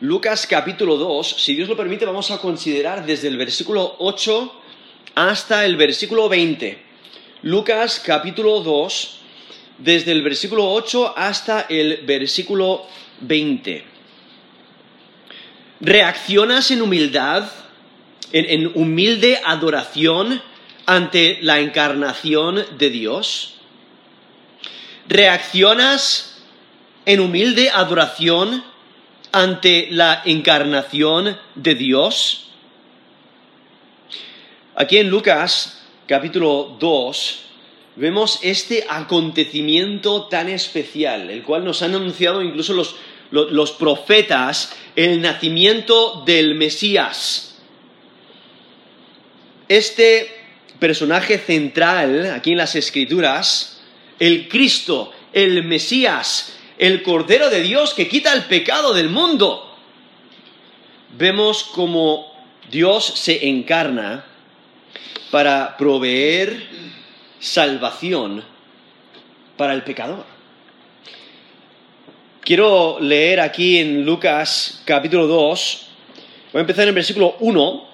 Lucas capítulo 2, si Dios lo permite, vamos a considerar desde el versículo 8 hasta el versículo 20. Lucas capítulo 2, desde el versículo 8 hasta el versículo 20. ¿Reaccionas en humildad, en, en humilde adoración ante la encarnación de Dios? ¿Reaccionas en humilde adoración ante la encarnación de Dios? Aquí en Lucas capítulo 2 vemos este acontecimiento tan especial, el cual nos han anunciado incluso los, los, los profetas, el nacimiento del Mesías. Este personaje central aquí en las Escrituras, el Cristo, el Mesías, el Cordero de Dios que quita el pecado del mundo. Vemos como Dios se encarna para proveer salvación para el pecador. Quiero leer aquí en Lucas capítulo 2, voy a empezar en el versículo 1,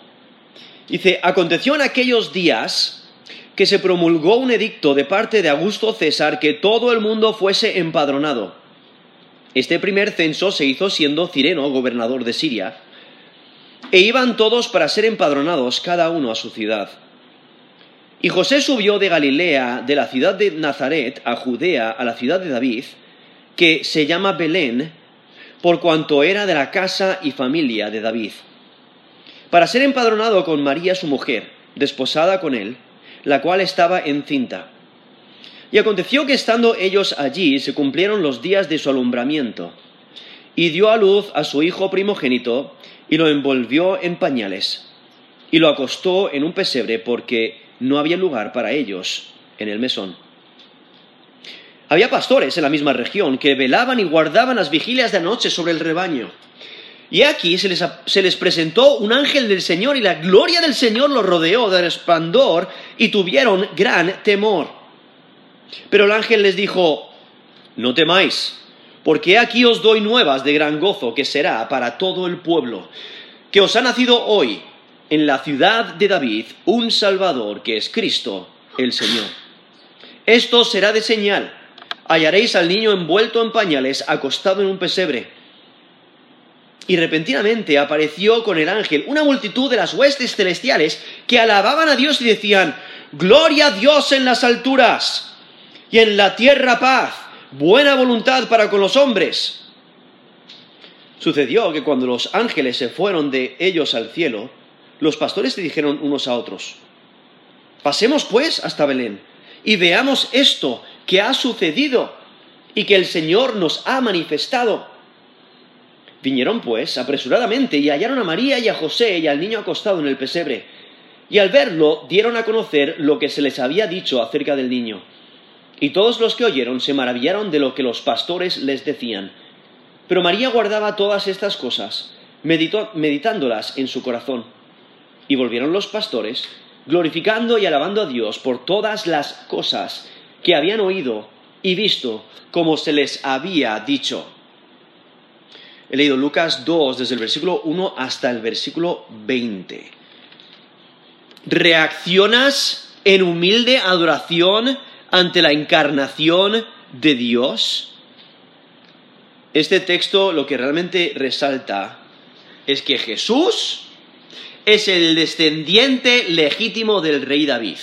dice, aconteció en aquellos días que se promulgó un edicto de parte de Augusto César que todo el mundo fuese empadronado. Este primer censo se hizo siendo Cireno gobernador de Siria, e iban todos para ser empadronados, cada uno a su ciudad. Y José subió de Galilea, de la ciudad de Nazaret, a Judea, a la ciudad de David, que se llama Belén, por cuanto era de la casa y familia de David, para ser empadronado con María su mujer, desposada con él, la cual estaba encinta. Y aconteció que estando ellos allí se cumplieron los días de su alumbramiento, y dio a luz a su hijo primogénito, y lo envolvió en pañales, y lo acostó en un pesebre porque no había lugar para ellos en el mesón. Había pastores en la misma región que velaban y guardaban las vigilias de noche sobre el rebaño. Y aquí se les, se les, presentó un ángel del Señor y la gloria del Señor los rodeó de resplandor y tuvieron gran temor. Pero el ángel les dijo, no temáis, porque aquí os doy nuevas de gran gozo que será para todo el pueblo, que os ha nacido hoy en la ciudad de David un Salvador que es Cristo el Señor. Esto será de señal. Hallaréis al niño envuelto en pañales, acostado en un pesebre. Y repentinamente apareció con el ángel una multitud de las huestes celestiales que alababan a Dios y decían, Gloria a Dios en las alturas y en la tierra paz, buena voluntad para con los hombres. Sucedió que cuando los ángeles se fueron de ellos al cielo, los pastores se dijeron unos a otros, pasemos pues hasta Belén y veamos esto que ha sucedido y que el Señor nos ha manifestado. Vinieron pues apresuradamente y hallaron a María y a José y al niño acostado en el pesebre. Y al verlo dieron a conocer lo que se les había dicho acerca del niño. Y todos los que oyeron se maravillaron de lo que los pastores les decían. Pero María guardaba todas estas cosas, meditó, meditándolas en su corazón. Y volvieron los pastores, glorificando y alabando a Dios por todas las cosas que habían oído y visto como se les había dicho. He leído Lucas 2 desde el versículo 1 hasta el versículo 20. ¿Reaccionas en humilde adoración ante la encarnación de Dios? Este texto lo que realmente resalta es que Jesús es el descendiente legítimo del rey David.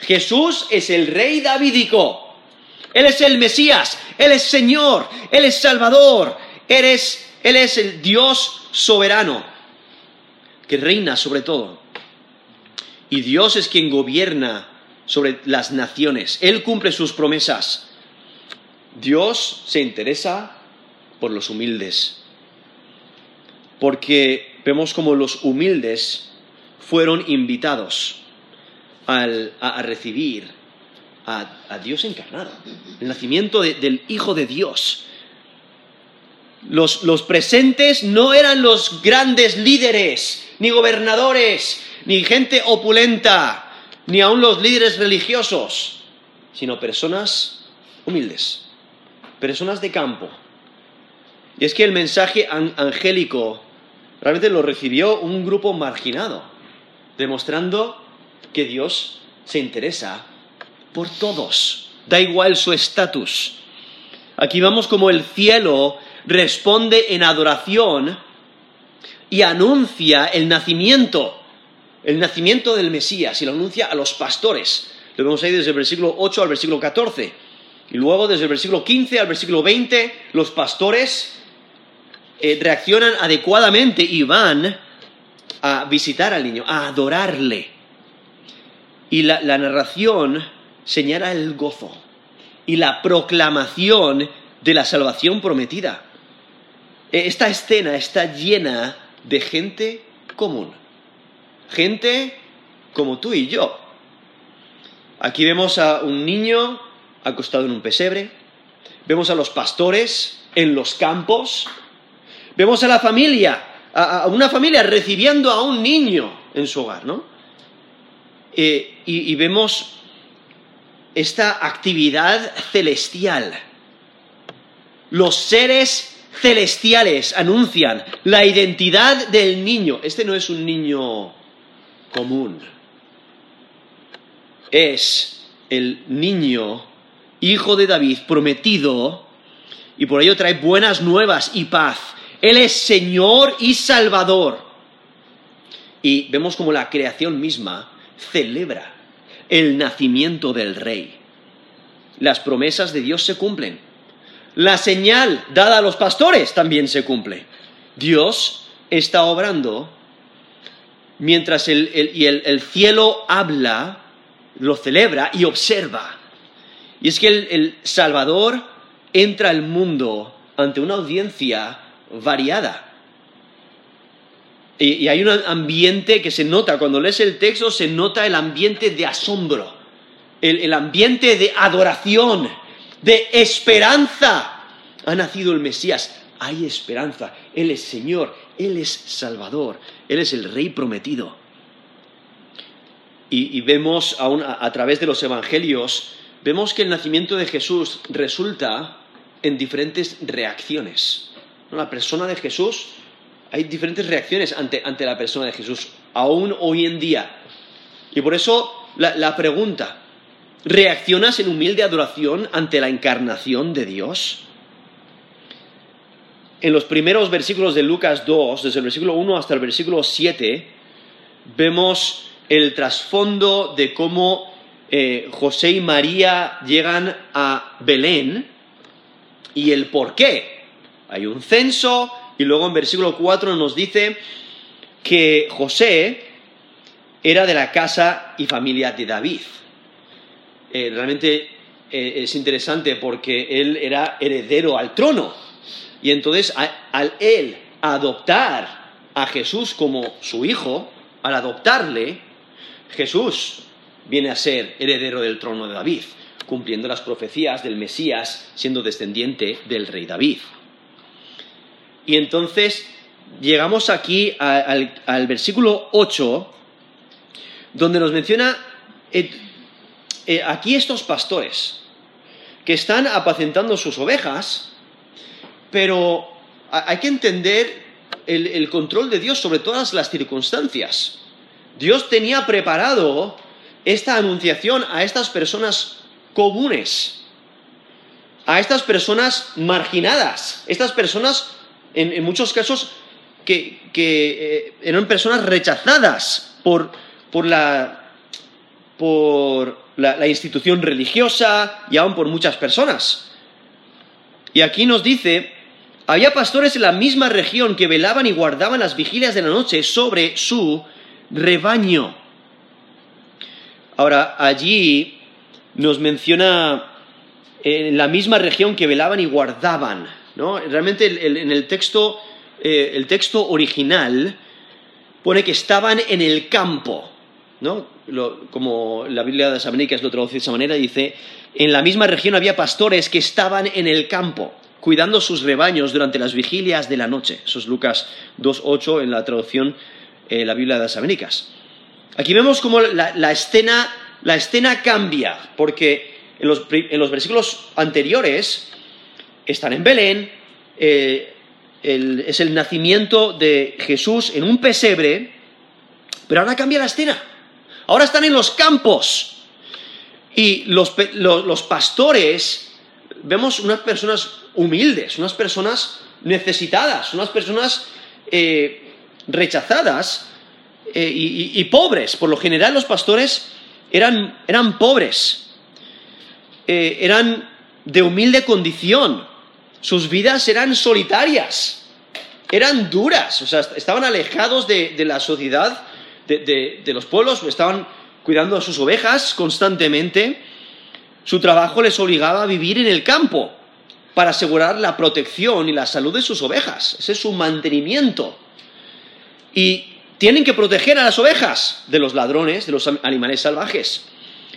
Jesús es el rey davídico. Él es el Mesías, Él es Señor, Él es Salvador, Él es, Él es el Dios soberano que reina sobre todo. Y Dios es quien gobierna sobre las naciones. Él cumple sus promesas. Dios se interesa por los humildes. Porque vemos como los humildes fueron invitados al, a, recibir a, a, Dios encarnado, el nacimiento de, del Hijo de Dios. Los, los presentes no eran los grandes líderes, ni gobernadores, ni gente opulenta, ni aun los líderes religiosos, sino personas humildes, personas de campo, Y es que el mensaje angélico realmente lo recibió un grupo marginado, demostrando que Dios se interesa por todos, da igual su estatus. Aquí vamos como el cielo responde en adoración y anuncia el nacimiento, el nacimiento del Mesías, y lo anuncia a los pastores. Lo vemos ahí desde el versículo 8 al versículo 14. Y luego desde el versículo 15 al versículo 20, los pastores eh, reaccionan adecuadamente y van a visitar al niño, a adorarle. Y la, narración señala el gozo y la proclamación de la salvación prometida. E, esta escena está llena de gente común, gente como tú y yo. Aquí vemos a un niño acostado en un pesebre, vemos a los pastores en los campos, vemos a la familia, a, una familia recibiendo a un niño en su hogar, ¿no? Eh, y, y vemos esta actividad celestial. Los seres celestiales anuncian la identidad del niño. Este no es un niño común. Es el niño, hijo de David, prometido, y por ello trae buenas nuevas y paz. Él es Señor y Salvador. Y vemos como la creación misma celebra el nacimiento del rey. Las promesas de Dios se cumplen. La señal dada a los pastores también se cumple. Dios está obrando mientras el, y el, cielo habla, lo celebra y observa. Y es que el Salvador entra al mundo ante una audiencia variada. Y, hay un ambiente que se nota, cuando lees el texto se nota el ambiente de asombro, el, ambiente de adoración, de esperanza. Ha nacido el Mesías, hay esperanza, Él es Señor, Él es Salvador, Él es el Rey prometido. Y, vemos a, través de los Evangelios, vemos que el nacimiento de Jesús resulta en diferentes reacciones. La persona de Jesús hay diferentes reacciones ante, la persona de Jesús, aún hoy en día. Y por eso la, pregunta, ¿reaccionas en humilde adoración ante la encarnación de Dios? En los primeros versículos de Lucas 2, desde el versículo 1 hasta el versículo 7, vemos el trasfondo de cómo eh, José y María llegan a Belén y el por qué. Hay un censo, y luego en versículo 4 nos dice que José era de la casa y familia de David. Eh, realmente eh, es interesante porque él era heredero al trono. Y entonces al él adoptar a Jesús como su hijo, al adoptarle, Jesús viene a ser heredero del trono de David, cumpliendo las profecías del Mesías, siendo descendiente del rey David. Y entonces llegamos aquí al, versículo 8, donde nos menciona eh, eh, aquí estos pastores que están apacentando sus ovejas, pero hay que entender el, control de Dios sobre todas las circunstancias. Dios tenía preparado esta anunciación a estas personas comunes, a estas personas marginadas, estas personas en, muchos casos que, eh, eran personas rechazadas por, la, institución religiosa y aún por muchas personas. Y aquí nos dice, había pastores en la misma región que velaban y guardaban las vigilias de la noche sobre su rebaño. Ahora, allí nos menciona en la misma región que velaban y guardaban. Realmente en el texto, eh, el texto original pone que estaban en el campo, ¿no? como la Biblia de las Américas lo traduce de esa manera, dice, en la misma región había pastores que estaban en el campo, cuidando sus rebaños durante las vigilias de la noche. Eso es Lucas 2.8 en la traducción eh, la Biblia de las Américas. Aquí vemos cómo la, escena, cambia, porque en los versículos anteriores están en Belén, eh, es el nacimiento de Jesús en un pesebre, pero ahora cambia la escena. Ahora están en los campos. Y los, los pastores, vemos unas personas humildes, unas personas necesitadas, unas personas eh, rechazadas eh, y, pobres. Por lo general los pastores eran, eran pobres, eh, eran de humilde condición, sus vidas eran solitarias, eran duras, o sea, est- estaban alejados de, de la sociedad, de- de los pueblos, estaban cuidando a sus ovejas constantemente, su trabajo les obligaba a vivir en el campo para asegurar la protección y la salud de sus ovejas, ese es su mantenimiento. Y tienen que proteger a las ovejas de los ladrones, de los animales salvajes.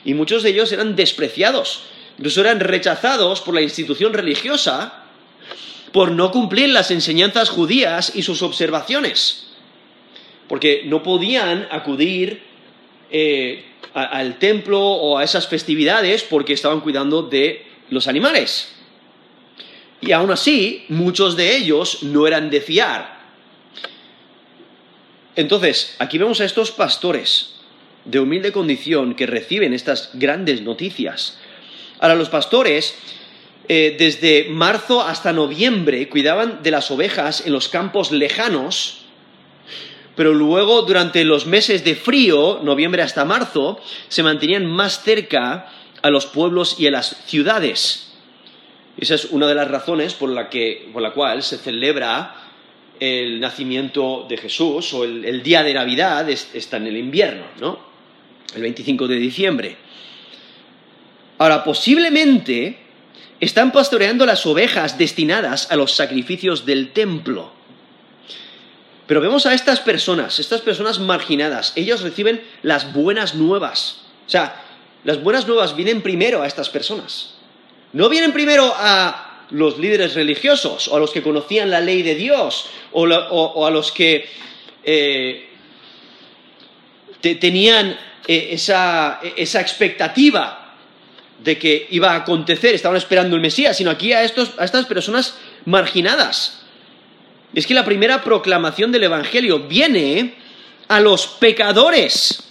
Y muchos de ellos eran despreciados, incluso eran rechazados por la institución religiosa por no cumplir las enseñanzas judías y sus observaciones, porque no podían acudir eh, al templo o a esas festividades porque estaban cuidando de los animales. Y aún así, muchos de ellos no eran de fiar. Entonces, aquí vemos a estos pastores de humilde condición que reciben estas grandes noticias. Ahora, los pastores, eh, desde marzo hasta noviembre, cuidaban de las ovejas en los campos lejanos, pero luego, durante los meses de frío, noviembre hasta marzo, se mantenían más cerca a los pueblos y a las ciudades. Esa es una de las razones por la, que, por la cual se celebra el nacimiento de Jesús o el, día de Navidad es- está en el invierno, ¿no? El 25 de diciembre. Ahora, posiblemente están pastoreando las ovejas destinadas a los sacrificios del templo. Pero vemos a estas personas, estas personas marginadas, ellos reciben las buenas nuevas. O sea, las buenas nuevas vienen primero a estas personas. No vienen primero a los líderes religiosos o a los que conocían la ley de Dios o, a los que eh, te- tenían eh, esa, esa expectativa de que iba a acontecer, estaban esperando el Mesías, sino aquí a, estos, a estas personas marginadas. Es que la primera proclamación del Evangelio viene a los pecadores.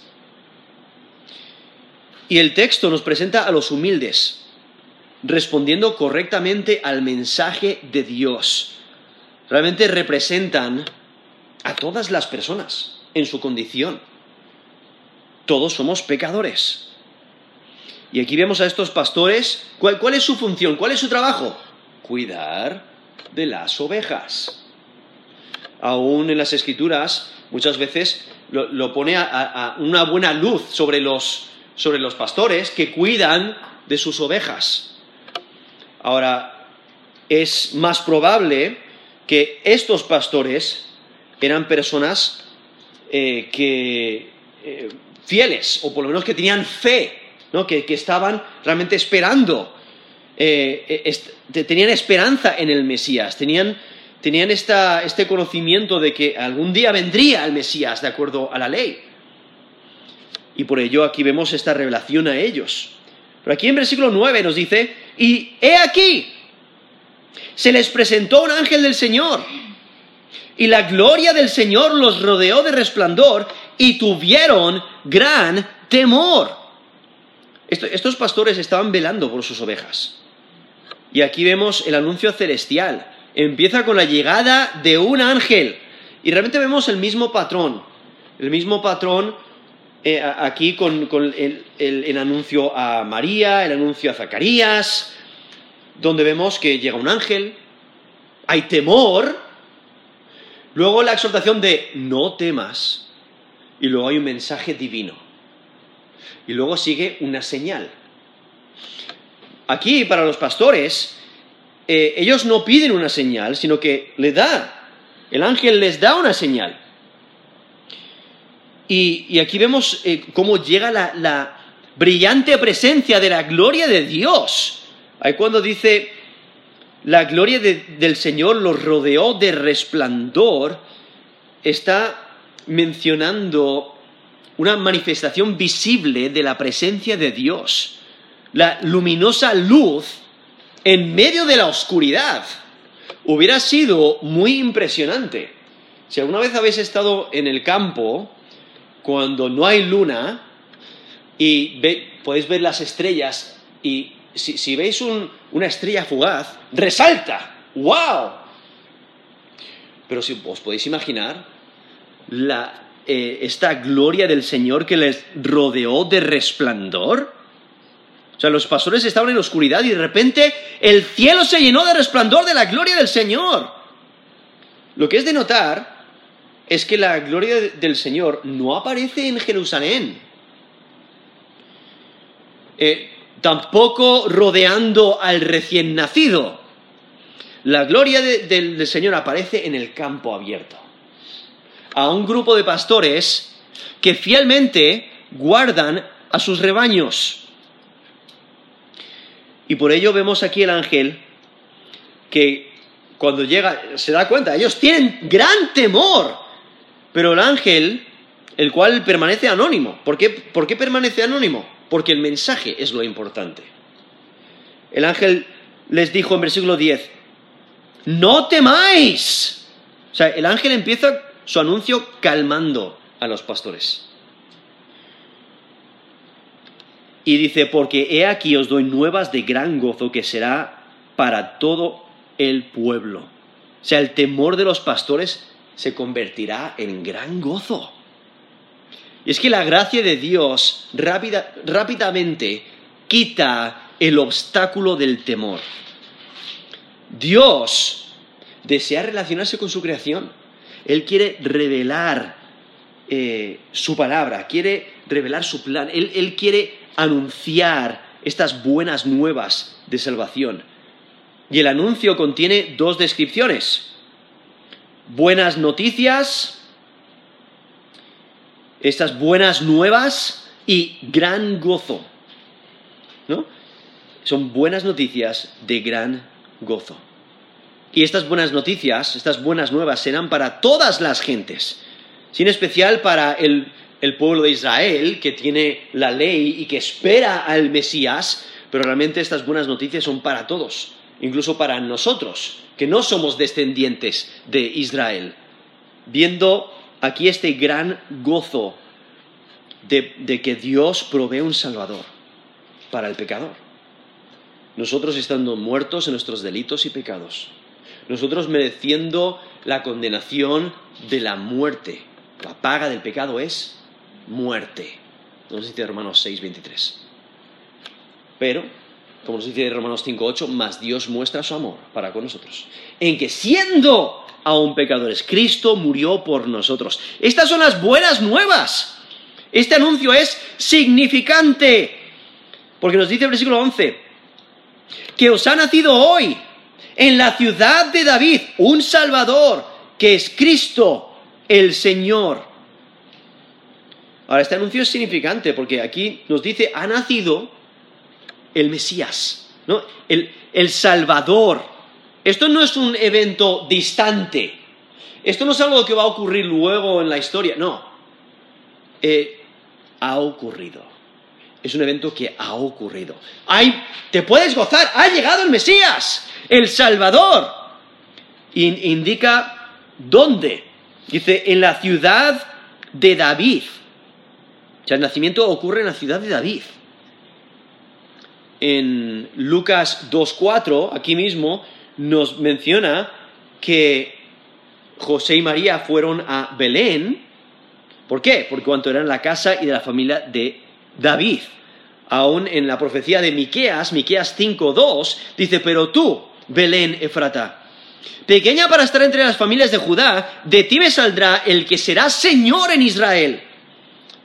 Y el texto nos presenta a los humildes, respondiendo correctamente al mensaje de Dios. Realmente representan a todas las personas en su condición. Todos somos pecadores. Y aquí vemos a estos pastores. ¿Cuál, cuál es su función? ¿Cuál es su trabajo? Cuidar de las ovejas. Aún en las escrituras, muchas veces lo, pone a, una buena luz sobre los, sobre los pastores que cuidan de sus ovejas. Ahora, es más probable que estos pastores eran personas eh, que eh, fieles, o por lo menos que tenían fe, ¿no? que, que estaban realmente esperando, eh, tenían esperanza en el Mesías, tenían, tenían este conocimiento de que algún día vendría el Mesías de acuerdo a la ley. Y por ello aquí vemos esta revelación a ellos. Pero aquí en versículo 9 nos dice, y he aquí, se les presentó un ángel del Señor, y la gloria del Señor los rodeó de resplandor, y tuvieron gran temor. Esto- estos pastores estaban velando por sus ovejas. Y aquí vemos el anuncio celestial. Empieza con la llegada de un ángel. Y realmente vemos el mismo patrón. El mismo patrón eh, aquí con, el anuncio a María, el anuncio a Zacarías, donde vemos que llega un ángel, hay temor, luego la exhortación de no temas, y luego hay un mensaje divino. Y luego sigue una señal. Aquí, para los pastores, eh, ellos no piden una señal, sino que le da, el ángel les da una señal. Y, aquí vemos eh, cómo llega la, la brillante presencia de la gloria de Dios. Ahí cuando dice, la gloria de- del Señor los rodeó de resplandor, está mencionando una manifestación visible de la presencia de Dios, la luminosa luz en medio de la oscuridad, hubiera sido muy impresionante. Si alguna vez habéis estado en el campo, cuando no hay luna, y podéis ver las estrellas, y si, veis una estrella fugaz, resalta, ¡wow! Pero si os podéis imaginar eh, esta gloria del Señor que les rodeó de resplandor. O sea, los pastores estaban en oscuridad y de repente el cielo se llenó de resplandor de la gloria del Señor. Lo que es de notar es que la gloria del Señor no aparece en Jerusalén. Eh, tampoco rodeando al recién nacido. La gloria del Señor aparece en el campo abierto. A un grupo de pastores que fielmente guardan a sus rebaños. Y por ello vemos aquí el ángel que cuando llega se da cuenta, ellos tienen gran temor, pero el ángel, el cual permanece anónimo. ¿Por qué, ¿Por qué permanece anónimo? Porque el mensaje es lo importante. El ángel les dijo en versículo 10, no temáis. O sea, el ángel empieza su anuncio calmando a los pastores. Y dice, porque he aquí os doy nuevas de gran gozo que será para todo el pueblo. O sea, el temor de los pastores se convertirá en gran gozo. Y es que la gracia de Dios rápidamente quita el obstáculo del temor. Dios desea relacionarse con su creación. Él quiere revelar eh, su palabra, quiere revelar su plan. él quiere anunciar estas buenas nuevas de salvación. Y el anuncio contiene dos descripciones. Buenas noticias, estas buenas nuevas y gran gozo. ¿No? Son buenas noticias de gran gozo. Y estas buenas noticias, estas buenas nuevas serán para todas las gentes, sin especial para el, pueblo de Israel, que tiene la ley y que espera al Mesías, pero realmente estas buenas noticias son para todos, incluso para nosotros, que no somos descendientes de Israel, viendo aquí este gran gozo de que Dios provee un Salvador para el pecador nosotros estando muertos en nuestros delitos y pecados, nosotros mereciendo la condenación de la muerte. La paga del pecado es muerte. Nos dice Romanos 6, 23. Pero, como nos dice Romanos 5, 8, más Dios muestra su amor para con nosotros. En que siendo aún pecadores, Cristo murió por nosotros. Estas son las buenas nuevas. Este anuncio es significante. Porque nos dice el versículo 11, que os ha nacido hoy en la ciudad de David un Salvador, que es Cristo el Señor. Ahora, este anuncio es significante porque aquí nos dice, ha nacido el Mesías, ¿no? el, Salvador. Esto no es un evento distante. Esto no es algo que va a ocurrir luego en la historia, no. Eh, ha ocurrido es un evento que ha ocurrido. te puedes gozar, ha llegado el Mesías, el Salvador. indica dónde. Dice, en la ciudad de David. Sea, el nacimiento ocurre en la ciudad de David. En Lucas 2.4, aquí mismo, nos menciona que José y María fueron a Belén. ¿Por qué? Porque cuanto eran la casa y de la familia de David. Aún en la profecía de Miqueas, Miqueas 5:2, dice, "Pero tú, Belén Efrata, pequeña para estar entre las familias de Judá, de ti me saldrá el que será Señor en Israel."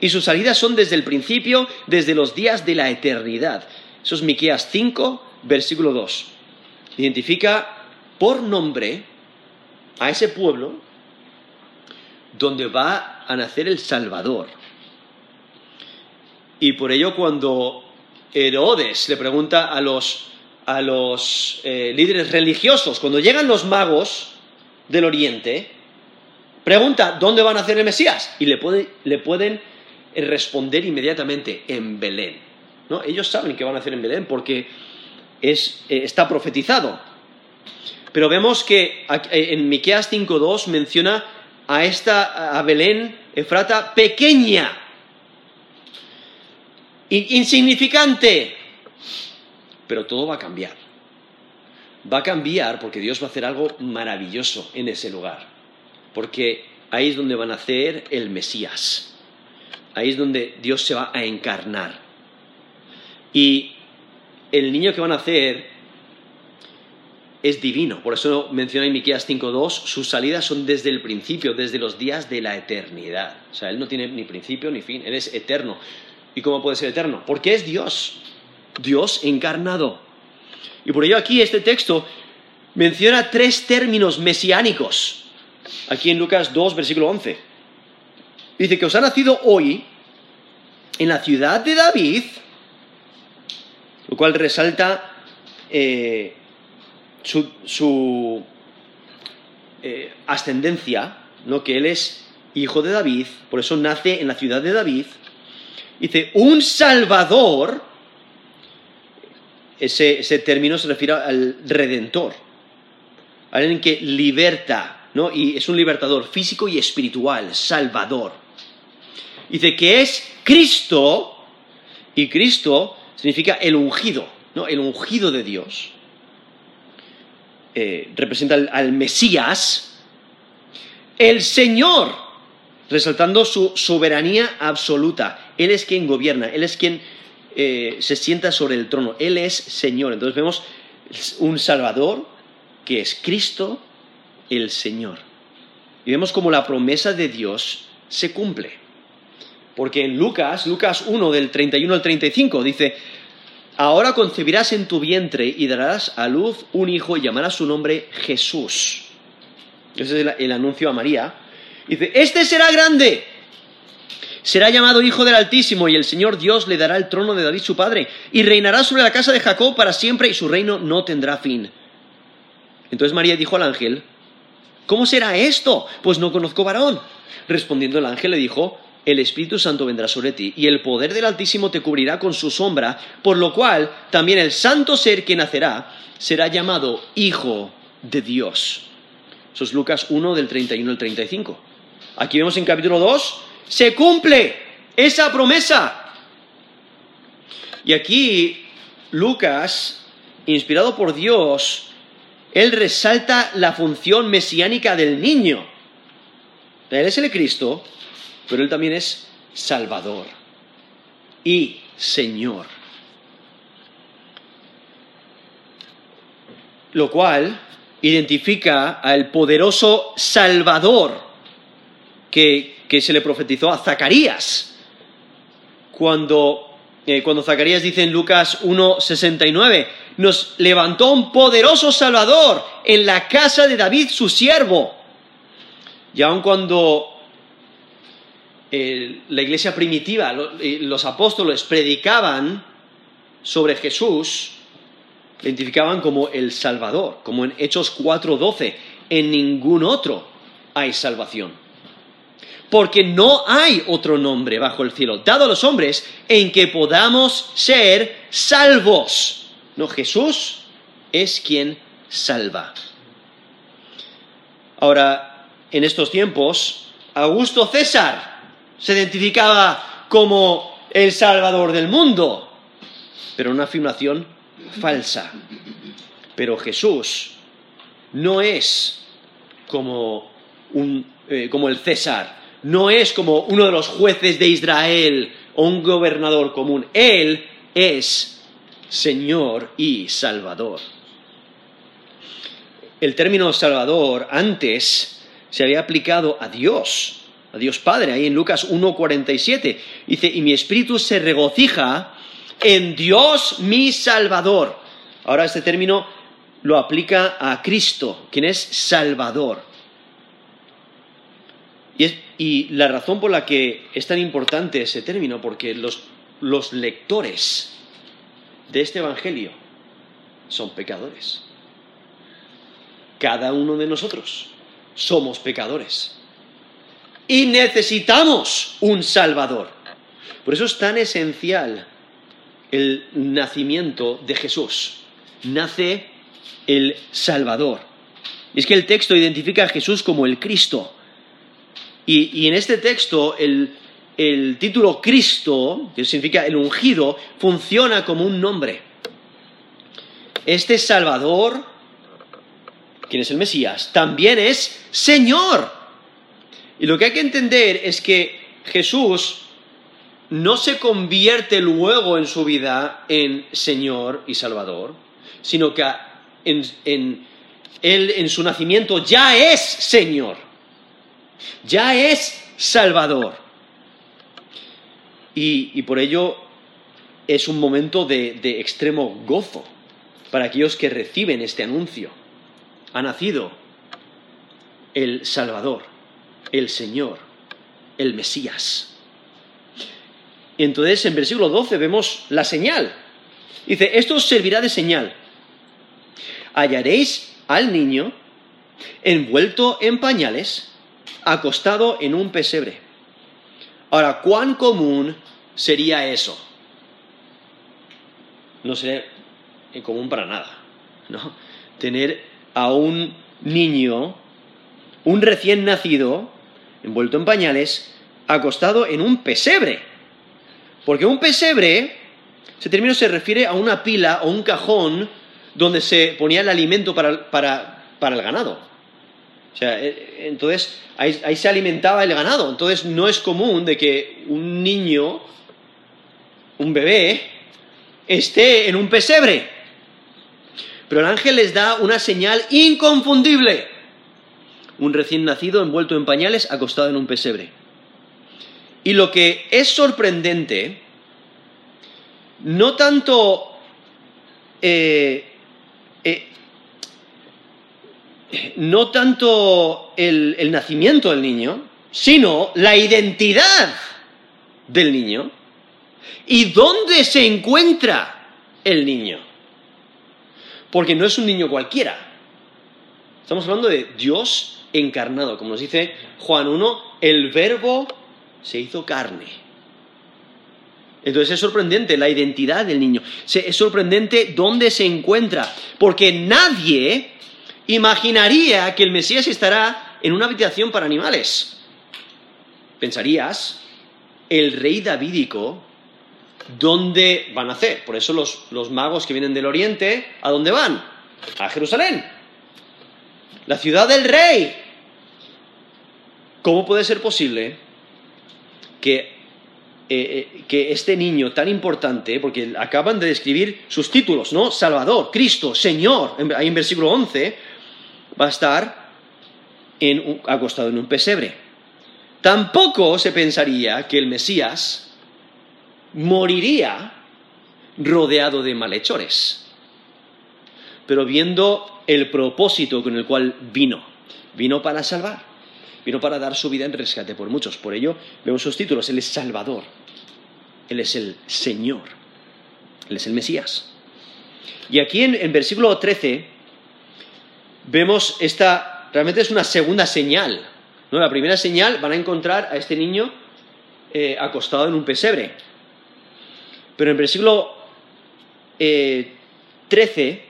Y sus salidas son desde el principio, desde los días de la eternidad. Eso es Miqueas 5, versículo 2. Identifica por nombre a ese pueblo donde va a nacer el Salvador. Y por ello cuando Herodes le pregunta a los, eh, líderes religiosos, cuando llegan los magos del Oriente, pregunta, ¿dónde van a hacer el Mesías? Y le, pueden responder inmediatamente en Belén. Ellos saben que van a hacer en Belén porque eh, está profetizado. pero vemos que en Miqueas 5.2 menciona a esta, a Belén, Efrata, pequeña, insignificante, pero todo va a cambiar. Va a cambiar porque Dios va a hacer algo maravilloso en ese lugar, porque ahí es donde va a nacer el Mesías, ahí es donde Dios se va a encarnar. Y el niño que va a nacer es divino. Por eso menciona en Miqueas 5.2, sus salidas son desde el principio, desde los días de la eternidad. O sea, Él no tiene ni principio ni fin, Él es eterno. ¿Y cómo puede ser eterno? Porque es Dios, Dios encarnado. Y por ello aquí este texto menciona tres términos mesiánicos. Aquí en Lucas 2, versículo 11. Dice que os ha nacido hoy en la ciudad de David, lo cual resalta eh, su, eh, ascendencia, ¿no? que él es hijo de David, por eso nace en la ciudad de David. Dice, un salvador, ese, ese término se refiere al redentor, alguien que liberta, ¿no? y es un libertador físico y espiritual, salvador. Dice que es Cristo, y Cristo significa el ungido, ¿no? el ungido de Dios. Eh, representa al, Mesías, el Señor, resaltando su soberanía absoluta. Él es quien gobierna, Él es quien eh, se sienta sobre el trono, Él es Señor. Entonces vemos un Salvador que es Cristo el Señor. Y vemos como la promesa de Dios se cumple. Porque en Lucas, Lucas 1 del 31 al 35 dice, Ahora concebirás en tu vientre y darás a luz un hijo y llamarás su nombre Jesús. Ese es el, anuncio a María. Dice, este será grande. Será llamado Hijo del Altísimo y el Señor Dios le dará el trono de David su padre y reinará sobre la casa de Jacob para siempre y su reino no tendrá fin. Entonces María dijo al ángel, ¿cómo será esto? Pues no conozco varón. Respondiendo el ángel le dijo, el Espíritu Santo vendrá sobre ti, y el poder del Altísimo te cubrirá con su sombra, por lo cual también el santo ser que nacerá será llamado Hijo de Dios. Eso es Lucas 1 del 31 al 35. Aquí vemos en capítulo 2, se cumple esa promesa. Y aquí Lucas, inspirado por Dios, él resalta la función mesiánica del niño. Él es el Cristo, pero Él también es Salvador y Señor. Lo cual identifica al poderoso Salvador que, se le profetizó a Zacarías. Cuando, eh, cuando Zacarías dice en Lucas 1.69, nos levantó un poderoso Salvador en la casa de David, su siervo. Y aun cuando la iglesia primitiva, los apóstoles predicaban sobre Jesús, le identificaban como el Salvador, como en Hechos 4:12. En ningún otro hay salvación. Porque no hay otro nombre bajo el cielo dado a los hombres en que podamos ser salvos. No, Jesús es quien salva. Ahora, en estos tiempos, Augusto César se identificaba como el Salvador del mundo, pero una afirmación falsa. Pero Jesús no es como, eh, como el César, no es como uno de los jueces de Israel o un gobernador común. Él es Señor y Salvador. El término Salvador antes se había aplicado a Dios, a Dios Padre, ahí en Lucas 1.47. Dice, y mi espíritu se regocija en Dios mi Salvador. Ahora este término lo aplica a Cristo, quien es Salvador. Y, la razón por la que es tan importante ese término, porque los, los lectores de este Evangelio son pecadores. Cada uno de nosotros somos pecadores y necesitamos un Salvador. Por eso es tan esencial el nacimiento de Jesús. Nace el Salvador. Y es que el texto identifica a Jesús como el Cristo. Y, en este texto el, el título Cristo, que significa el ungido, funciona como un nombre. Este Salvador, quien es el Mesías, también es Señor. Y lo que hay que entender es que Jesús no se convierte luego en su vida en Señor y Salvador, sino que en, Él en su nacimiento ya es Señor, ya es Salvador. Y, por ello es un momento de, de extremo gozo para aquellos que reciben este anuncio. Ha nacido el Salvador, el Señor, el Mesías. Y entonces en versículo 12 vemos la señal. Dice, esto os servirá de señal. Hallaréis al niño envuelto en pañales, acostado en un pesebre. Ahora, ¿cuán común sería eso? No sería común para nada, ¿no? Tener a un niño, un recién nacido, envuelto en pañales, acostado en un pesebre. Porque un pesebre, ese término se refiere a una pila o un cajón donde se ponía el alimento para, para, el ganado. O sea, eh, entonces ahí, ahí, se alimentaba el ganado. Entonces no es común de que un niño, un bebé, esté en un pesebre. Pero el ángel les da una señal inconfundible. Un recién nacido envuelto en pañales acostado en un pesebre. Y lo que es sorprendente, no tanto eh, eh, no tanto el, el, nacimiento del niño, sino la identidad del niño y dónde se encuentra el niño. Porque no es un niño cualquiera. Estamos hablando de Dios encarnado, como nos dice Juan 1, el verbo se hizo carne. Entonces es sorprendente la identidad del niño. Es sorprendente dónde se encuentra. Porque nadie imaginaría que el Mesías estará en una habitación para animales. Pensarías, el rey davídico, ¿dónde van a hacer? Por eso los, los magos que vienen del oriente, ¿a dónde van? A Jerusalén. La ciudad del rey. ¿Cómo puede ser posible que, eh, eh, que este niño tan importante, porque acaban de describir sus títulos, ¿no? Salvador, Cristo, Señor, ahí en versículo 11, va a estar acostado en un pesebre. Tampoco se pensaría que el Mesías moriría rodeado de malhechores. Pero viendo el propósito con el cual vino, vino para salvar vino para dar su vida en rescate por muchos. Por ello, vemos sus títulos. Él es Salvador. Él es el Señor. Él es el Mesías. Y aquí en, versículo 13 vemos esta, realmente es una segunda señal. ¿no? La primera señal van a encontrar a este niño eh, acostado en un pesebre. Pero en versículo 13 eh,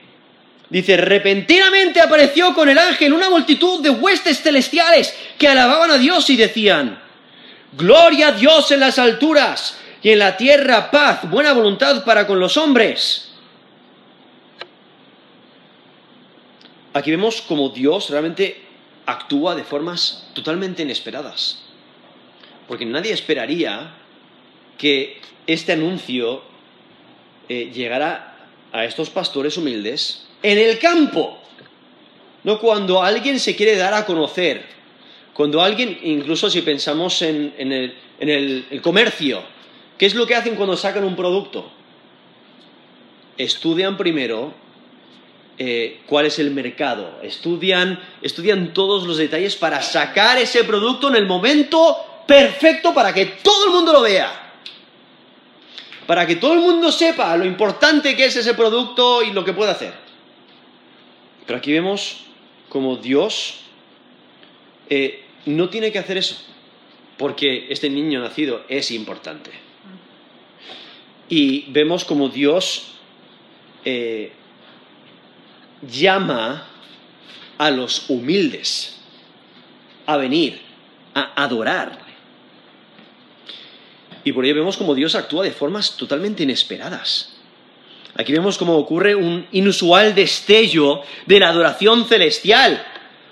Dice, repentinamente apareció con el ángel una multitud de huestes celestiales que alababan a Dios y decían, Gloria a Dios en las alturas y en la tierra paz, buena voluntad para con los hombres. Aquí vemos como Dios realmente actúa de formas totalmente inesperadas. Porque nadie esperaría que este anuncio eh, llegara a estos pastores humildes en el campo. No cuando alguien se quiere dar a conocer, cuando alguien, incluso si pensamos en, el, comercio, ¿qué es lo que hacen cuando sacan un producto? Estudian primero eh, cuál es el mercado, estudian, estudian todos los detalles para sacar ese producto en el momento perfecto para que todo el mundo lo vea. Para que todo el mundo sepa lo importante que es ese producto y lo que puede hacer. Pero aquí vemos como Dios eh, no tiene que hacer eso, porque este niño nacido es importante. Y vemos como Dios eh, llama a los humildes a venir a adorarle. Y por ello vemos como Dios actúa de formas totalmente inesperadas. Aquí vemos cómo ocurre un inusual destello de la adoración celestial.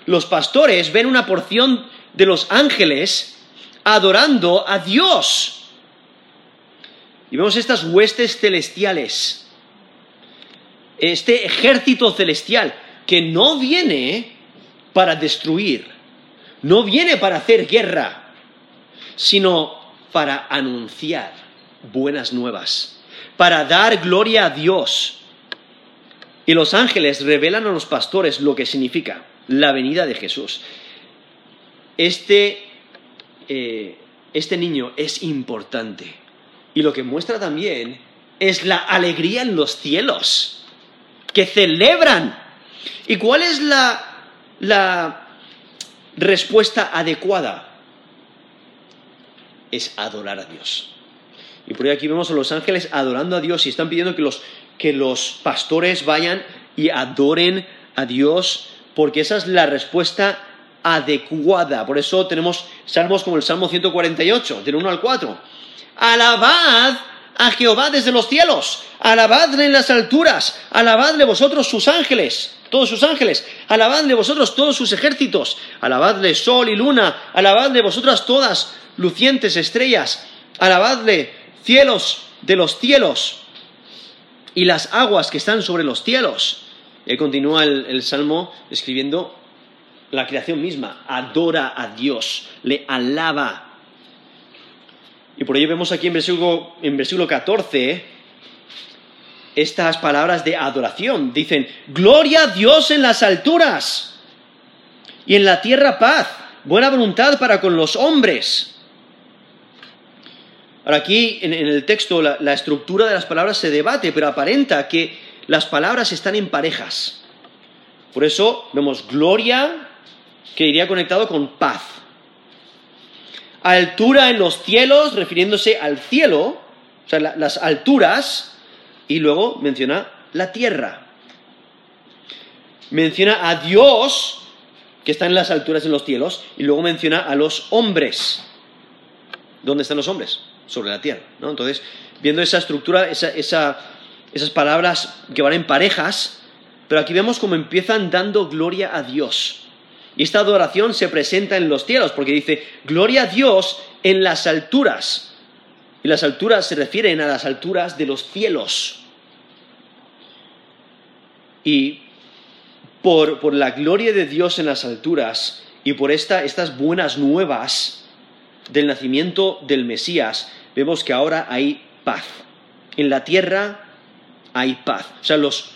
Los pastores ven una porción de los ángeles adorando a Dios. Y vemos estas huestes celestiales, este ejército celestial que no viene para destruir, no viene para hacer guerra, sino para anunciar buenas nuevas, para dar gloria a Dios. Y los ángeles revelan a los pastores lo que significa la venida de Jesús. Este, eh, este niño es importante. Y lo que muestra también es la alegría en los cielos, que celebran. ¿Y cuál es la, la respuesta adecuada? Es adorar a Dios. Y por ahí aquí vemos a los ángeles adorando a Dios y están pidiendo que los, que los pastores vayan y adoren a Dios, porque esa es la respuesta adecuada. Por eso tenemos salmos como el Salmo 148, del 1 al 4. Alabad a Jehová desde los cielos, alabadle en las alturas, alabadle vosotros sus ángeles, todos sus ángeles, alabadle vosotros todos sus ejércitos, alabadle sol y luna, alabadle vosotras todas lucientes estrellas, alabadle cielos de los cielos y las aguas que están sobre los cielos. Y continúa el, salmo escribiendo la creación misma, adora a Dios, le alaba y por ello vemos aquí en versículo, en versículo 14 estas palabras de adoración. Dicen, gloria a Dios en las alturas y en la tierra paz, buena voluntad para con los hombres. Ahora aquí en, el texto la, estructura de las palabras se debate, pero aparenta que las palabras están en parejas. Por eso vemos gloria que iría conectado con paz altura en los cielos, refiriéndose al cielo, o sea, las alturas, y luego menciona la tierra. Menciona a Dios, que está en las alturas en los cielos, y luego menciona a los hombres. ¿Dónde están los hombres? Sobre la tierra. ¿no? Entonces, viendo esa estructura, esas palabras que van en parejas, pero aquí vemos cómo empiezan dando gloria a Dios. Y esta adoración se presenta en los cielos, porque dice, gloria a Dios en las alturas. Y las alturas se refieren a las alturas de los cielos. Y por, la gloria de Dios en las alturas y por estas buenas nuevas del nacimiento del Mesías, vemos que ahora hay paz. En la tierra hay paz. O sea, los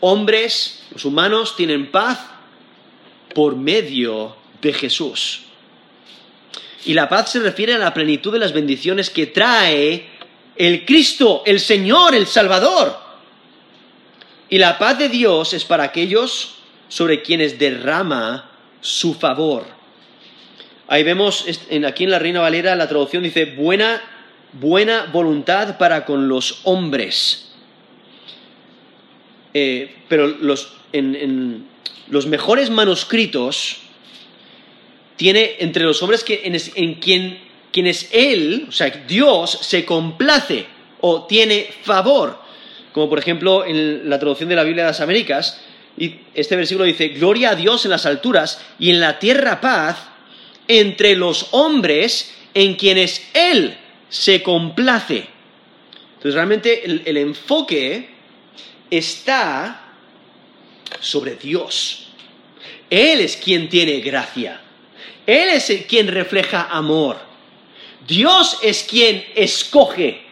hombres, los humanos tienen paz por medio de Jesús. Y la paz se refiere a la plenitud de las bendiciones que trae el Cristo, el Señor, el Salvador. Y la paz de Dios es para aquellos sobre quienes derrama su favor. Ahí vemos, aquí en la Reina Valera, la traducción dice, buena, buena voluntad para con los hombres. Eh, pero los, en, los mejores manuscritos tiene entre los hombres que, en, quien, quienes Él, o sea, Dios, se complace o tiene favor. Como por ejemplo en la traducción de la Biblia de las Américas, y este versículo dice, Gloria a Dios en las alturas y en la tierra paz entre los hombres en quienes Él se complace. Entonces realmente el enfoque está sobre Dios. Él es quien tiene gracia. Él es quien refleja amor. Dios es quien escoge.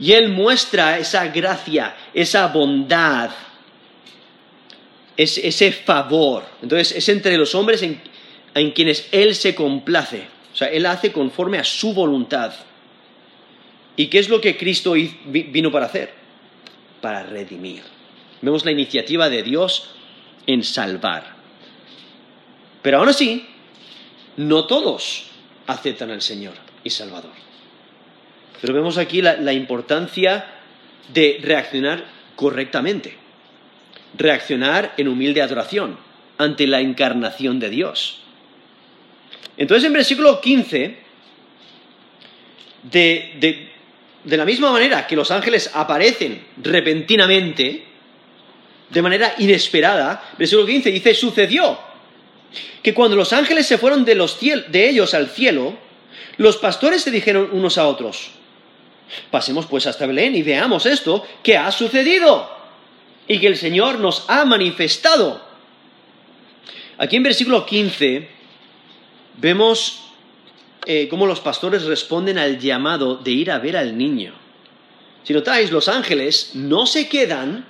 Y Él muestra esa gracia, esa bondad, ese favor. Entonces es entre los hombres en, en quienes Él se complace. O sea, Él hace conforme a su voluntad. ¿Y qué es lo que Cristo vino para hacer? Para redimir. Vemos la iniciativa de Dios en salvar. Pero aún así, no todos aceptan al Señor y Salvador. Pero vemos aquí la, importancia de reaccionar correctamente, reaccionar en humilde adoración, ante la encarnación de Dios. Entonces en versículo 15, de, de la misma manera que los ángeles aparecen repentinamente, de manera inesperada, versículo 15 dice, sucedió que cuando los ángeles se fueron de, los de ellos al cielo, los pastores se dijeron unos a otros, pasemos pues hasta Belén y veamos esto que ha sucedido y que el Señor nos ha manifestado. Aquí en versículo 15 vemos eh, cómo los pastores responden al llamado de ir a ver al niño. Si notáis, los ángeles no se quedan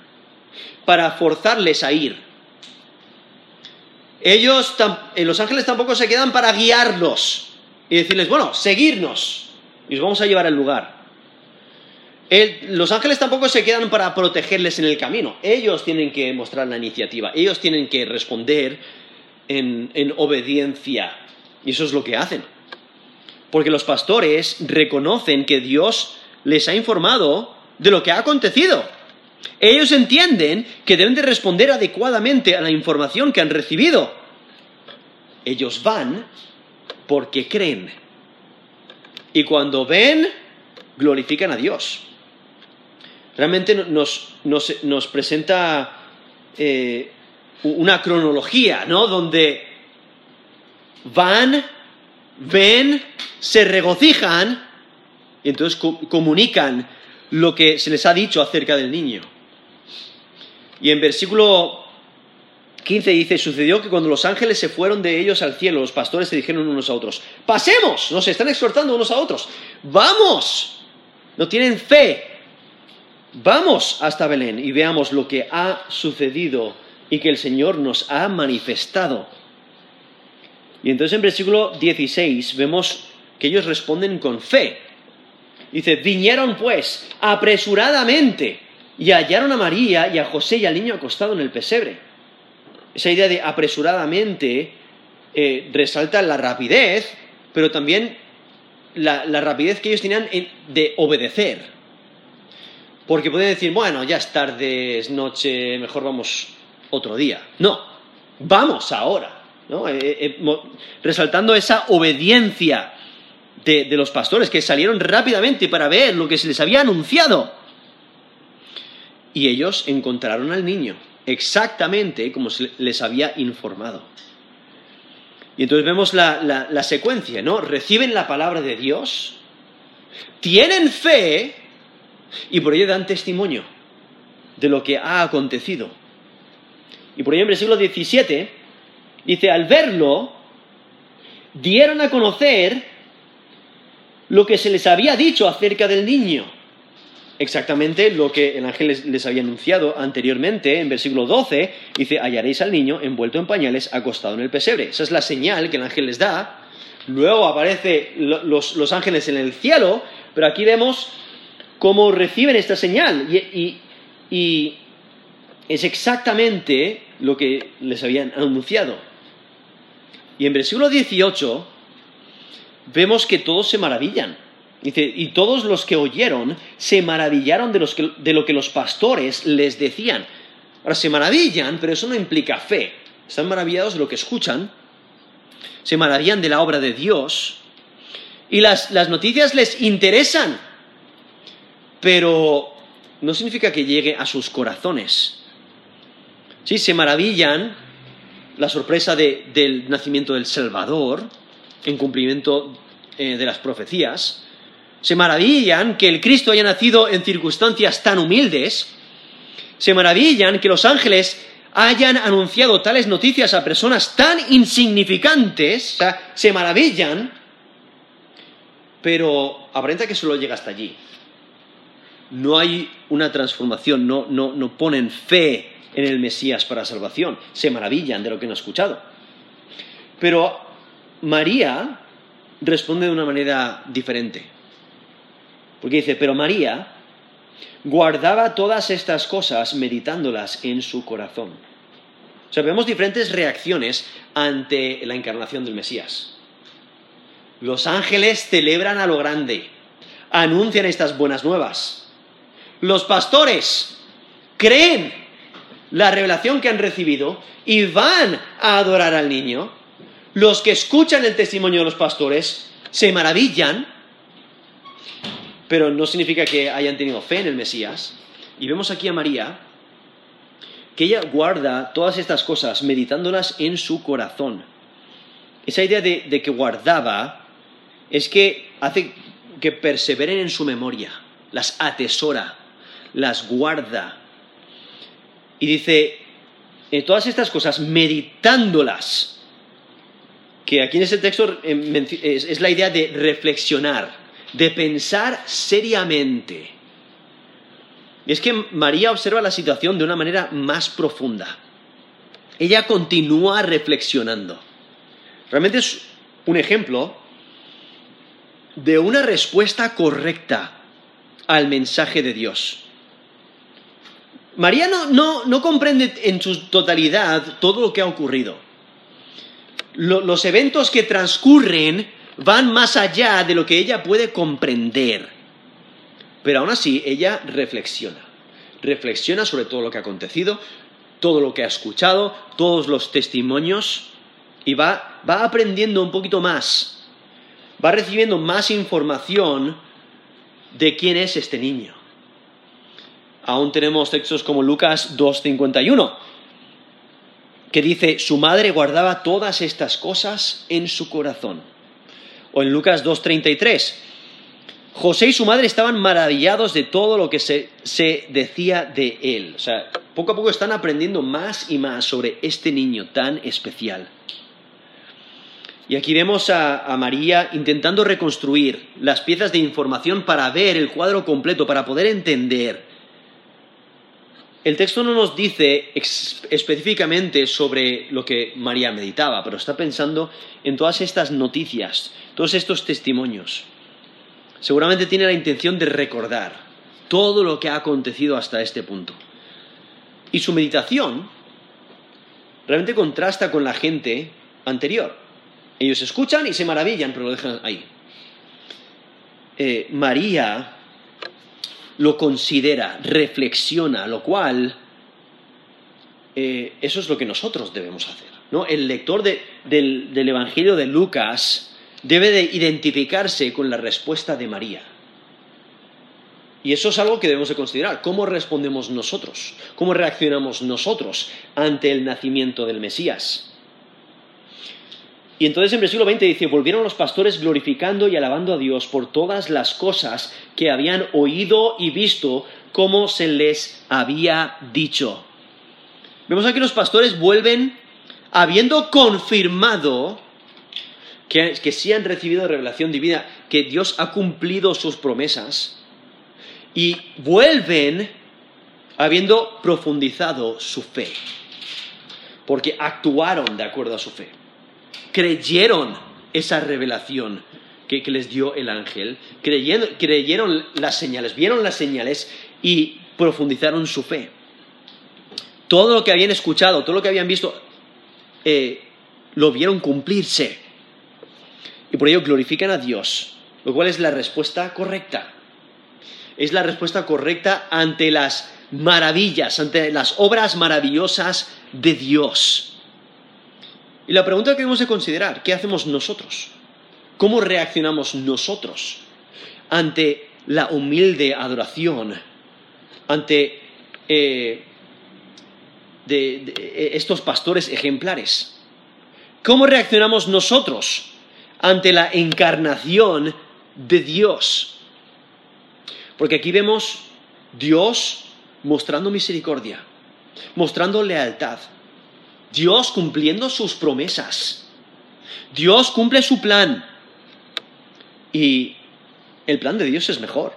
para forzarles a ir. Ellos, eh, los ángeles tampoco se quedan para guiarlos y decirles, bueno, seguirnos y os vamos a llevar al lugar. los ángeles tampoco se quedan para protegerles en el camino. Ellos tienen que mostrar la iniciativa, ellos tienen que responder en obediencia. Y eso es lo que hacen. Porque los pastores reconocen que Dios les ha informado de lo que ha acontecido. Ellos entienden que deben de responder adecuadamente a la información que han recibido. Ellos van porque creen. Y cuando ven, glorifican a Dios. Realmente nos, presenta eh, una cronología, ¿no? Donde van, ven, se regocijan y entonces comunican lo que se les ha dicho acerca del niño. Y en versículo 15 dice, sucedió que cuando los ángeles se fueron de ellos al cielo, los pastores se dijeron unos a otros, pasemos, nos están exhortando unos a otros, vamos, no tienen fe, vamos hasta Belén y veamos lo que ha sucedido y que el Señor nos ha manifestado. Y entonces en versículo 16 vemos que ellos responden con fe. Dice, vinieron pues apresuradamente y hallaron a María y a José y al niño acostado en el pesebre. Esa idea de apresuradamente eh, resalta la rapidez, pero también la, rapidez que ellos tenían de obedecer. Porque pueden decir, bueno, ya es tarde, es noche, mejor vamos otro día. No, vamos ahora. Eh, eh, resaltando esa obediencia de, los pastores que salieron rápidamente para ver lo que se les había anunciado. Y ellos encontraron al niño, exactamente como se les había informado. Y entonces vemos la, la, secuencia, ¿no? Reciben la palabra de Dios, tienen fe y por ello dan testimonio de lo que ha acontecido. Y por ello en el versículo 17 dice, al verlo, dieron a conocer lo que se les había dicho acerca del niño. Exactamente lo que el ángel les, había anunciado anteriormente en versículo 12. Dice, hallaréis al niño envuelto en pañales, acostado en el pesebre. Esa es la señal que el ángel les da. Luego aparecen los, ángeles en el cielo, pero aquí vemos cómo reciben esta señal. Y es exactamente lo que les habían anunciado. Y en versículo 18 vemos que todos se maravillan. Dice, y todos los que oyeron se maravillaron de, de lo que los pastores les decían. Ahora, se maravillan, pero eso no implica fe. Están maravillados de lo que escuchan, se maravillan de la obra de Dios, y las, las noticias les interesan, pero no significa que llegue a sus corazones. Sí, se maravillan la sorpresa del nacimiento del Salvador, en cumplimiento eh, de las profecías, se maravillan que el Cristo haya nacido en circunstancias tan humildes, se maravillan que los ángeles hayan anunciado tales noticias a personas tan insignificantes, se maravillan, pero aparenta que solo llega hasta allí. No hay una transformación, no, no, no ponen fe en el Mesías para salvación, se maravillan de lo que han escuchado. Pero María responde de una manera diferente. Porque dice, pero María guardaba todas estas cosas meditándolas en su corazón. O sea, vemos diferentes reacciones ante la encarnación del Mesías. Los ángeles celebran a lo grande, anuncian estas buenas nuevas. Los pastores creen la revelación que han recibido y van a adorar al niño. Los que escuchan el testimonio de los pastores se maravillan, pero no significa que hayan tenido fe en el Mesías. Y vemos aquí a María, que ella guarda todas estas cosas meditándolas en su corazón. Esa idea de, de que guardaba es que hace que perseveren en su memoria, las atesora, las guarda. Y dice, en todas estas cosas, meditándolas, que aquí en ese texto eh, es la idea de reflexionar, de pensar seriamente. Y es que María observa la situación de una manera más profunda. Ella continúa reflexionando. Realmente es un ejemplo de una respuesta correcta al mensaje de Dios. María no, comprende en su totalidad todo lo que ha ocurrido. los eventos que transcurren van más allá de lo que ella puede comprender. Pero aún así, ella reflexiona. Reflexiona sobre todo lo que ha acontecido, todo lo que ha escuchado, todos los testimonios, y va aprendiendo un poquito más. Va recibiendo más información de quién es este niño. Aún tenemos textos como Lucas 2.51, que dice, su madre guardaba todas estas cosas en su corazón. O en Lucas 2.33, José y su madre estaban maravillados de todo lo que se, decía de él. O sea, poco a poco están aprendiendo más y más sobre este niño tan especial. Y aquí vemos a, María intentando reconstruir las piezas de información para ver el cuadro completo, para poder entender el texto no nos dice específicamente sobre lo que María meditaba, pero está pensando en todas estas noticias, todos estos testimonios. Seguramente tiene la intención de recordar todo lo que ha acontecido hasta este punto. Y su meditación realmente contrasta con la gente anterior. Ellos escuchan y se maravillan, pero lo dejan ahí. Eh, María lo considera, reflexiona, lo cual eh, eso es lo que nosotros debemos hacer. ¿no? El lector del, del Evangelio de Lucas debe de identificarse con la respuesta de María. Y eso es algo que debemos de considerar. ¿Cómo respondemos nosotros? ¿Cómo reaccionamos nosotros ante el nacimiento del Mesías? Y entonces en versículo 20 dice, volvieron los pastores glorificando y alabando a Dios por todas las cosas que habían oído y visto como se les había dicho. Vemos aquí los pastores vuelven habiendo confirmado que, que sí han recibido revelación divina, que Dios ha cumplido sus promesas, y vuelven habiendo profundizado su fe, porque actuaron de acuerdo a su fe creyeron esa revelación que, les dio el ángel, creyeron, las señales, vieron las señales y profundizaron su fe. Todo lo que habían escuchado, todo lo que habían visto, eh, lo vieron cumplirse. Y por ello glorifican a Dios, lo cual es la respuesta correcta. Es la respuesta correcta ante las maravillas, ante las obras maravillosas de Dios. Y la pregunta que debemos de considerar, ¿qué hacemos nosotros? ¿Cómo reaccionamos nosotros ante la humilde adoración, ante eh, de, estos pastores ejemplares? ¿Cómo reaccionamos nosotros ante la encarnación de Dios? Porque aquí vemos Dios mostrando misericordia, mostrando lealtad, Dios cumpliendo sus promesas. Dios cumple su plan. Y el plan de Dios es mejor.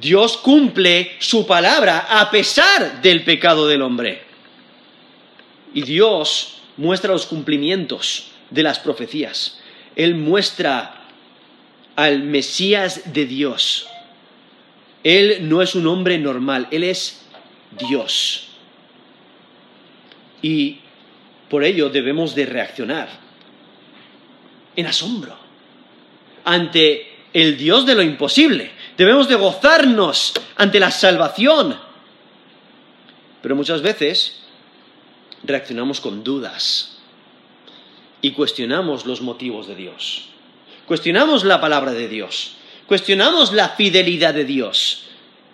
Dios cumple su palabra a pesar del pecado del hombre. Y Dios muestra los cumplimientos de las profecías. Él muestra al Mesías de Dios. Él no es un hombre normal, Él es Dios. Y por ello debemos de reaccionar en asombro ante el Dios de lo imposible. Debemos de gozarnos ante la salvación Pero muchas veces reaccionamos con dudas y cuestionamos los motivos de Dios. Cuestionamos la palabra de Dios. Cuestionamos la fidelidad de Dios.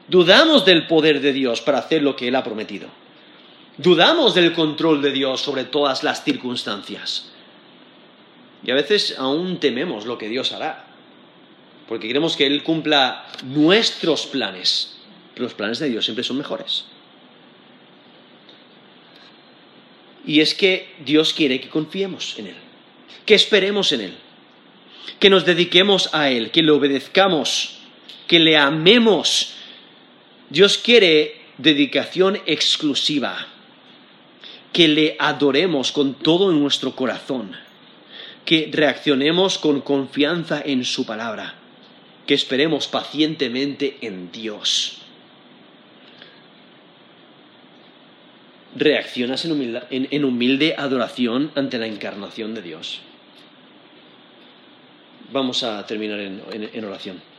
Dudamos del poder de Dios para hacer lo que Él ha prometido. Dudamos del control de Dios sobre todas las circunstancias. Y a veces aún tememos lo que Dios hará, porque queremos que Él cumpla nuestros planes, pero los planes de Dios siempre son mejores. Y es que Dios quiere que confiemos en Él, que esperemos en Él, que nos dediquemos a Él, que le obedezcamos, que le amemos. Dios quiere dedicación exclusiva, que le adoremos con todo nuestro corazón, que reaccionemos con confianza en su palabra, que esperemos pacientemente en Dios. ¿Reaccionas en humilde, adoración ante la encarnación de Dios? Vamos a terminar en oración.